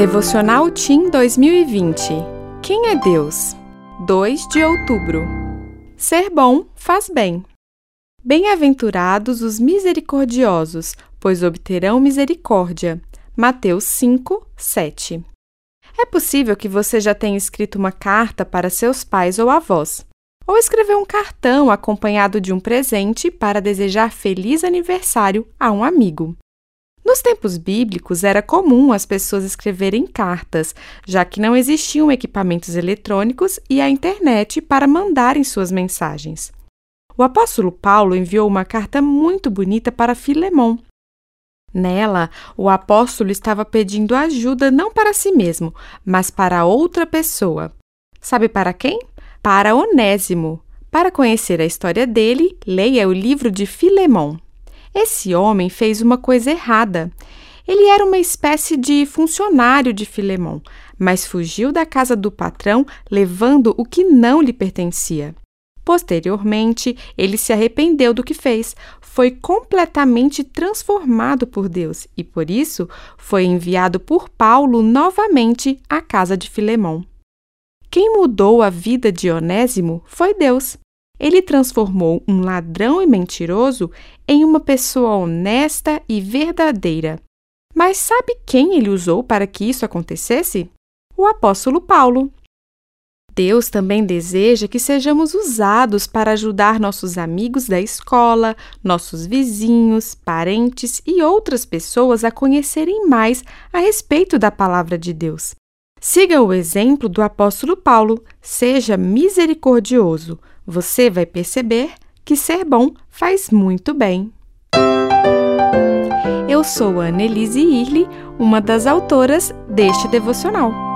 Devocional Team 2020 Quem é Deus? 2 de outubro Ser bom faz bem. Bem-aventurados os misericordiosos, pois obterão misericórdia. Mateus 5, 7 É possível que você já tenha escrito uma carta para seus pais ou avós, ou escreveu um cartão acompanhado de um presente para desejar feliz aniversário a um amigo. Nos tempos bíblicos, era comum as pessoas escreverem cartas, já que não existiam equipamentos eletrônicos e a internet para mandarem suas mensagens. O apóstolo Paulo enviou uma carta muito bonita para Filemão. Nela, o apóstolo estava pedindo ajuda não para si mesmo, mas para outra pessoa. Sabe para quem? Para Onésimo. Para conhecer a história dele, leia o livro de Filemão. Esse homem fez uma coisa errada. Ele era uma espécie de funcionário de Filemão, mas fugiu da casa do patrão levando o que não lhe pertencia. Posteriormente, ele se arrependeu do que fez, foi completamente transformado por Deus e, por isso, foi enviado por Paulo novamente à casa de Filemão. Quem mudou a vida de Onésimo foi Deus. Ele transformou um ladrão e mentiroso em uma pessoa honesta e verdadeira. Mas sabe quem ele usou para que isso acontecesse? O apóstolo Paulo. Deus também deseja que sejamos usados para ajudar nossos amigos da escola, nossos vizinhos, parentes e outras pessoas a conhecerem mais a respeito da palavra de Deus. Siga o exemplo do apóstolo Paulo, seja misericordioso. Você vai perceber que ser bom faz muito bem. Eu sou a Annelise Irli, uma das autoras deste devocional.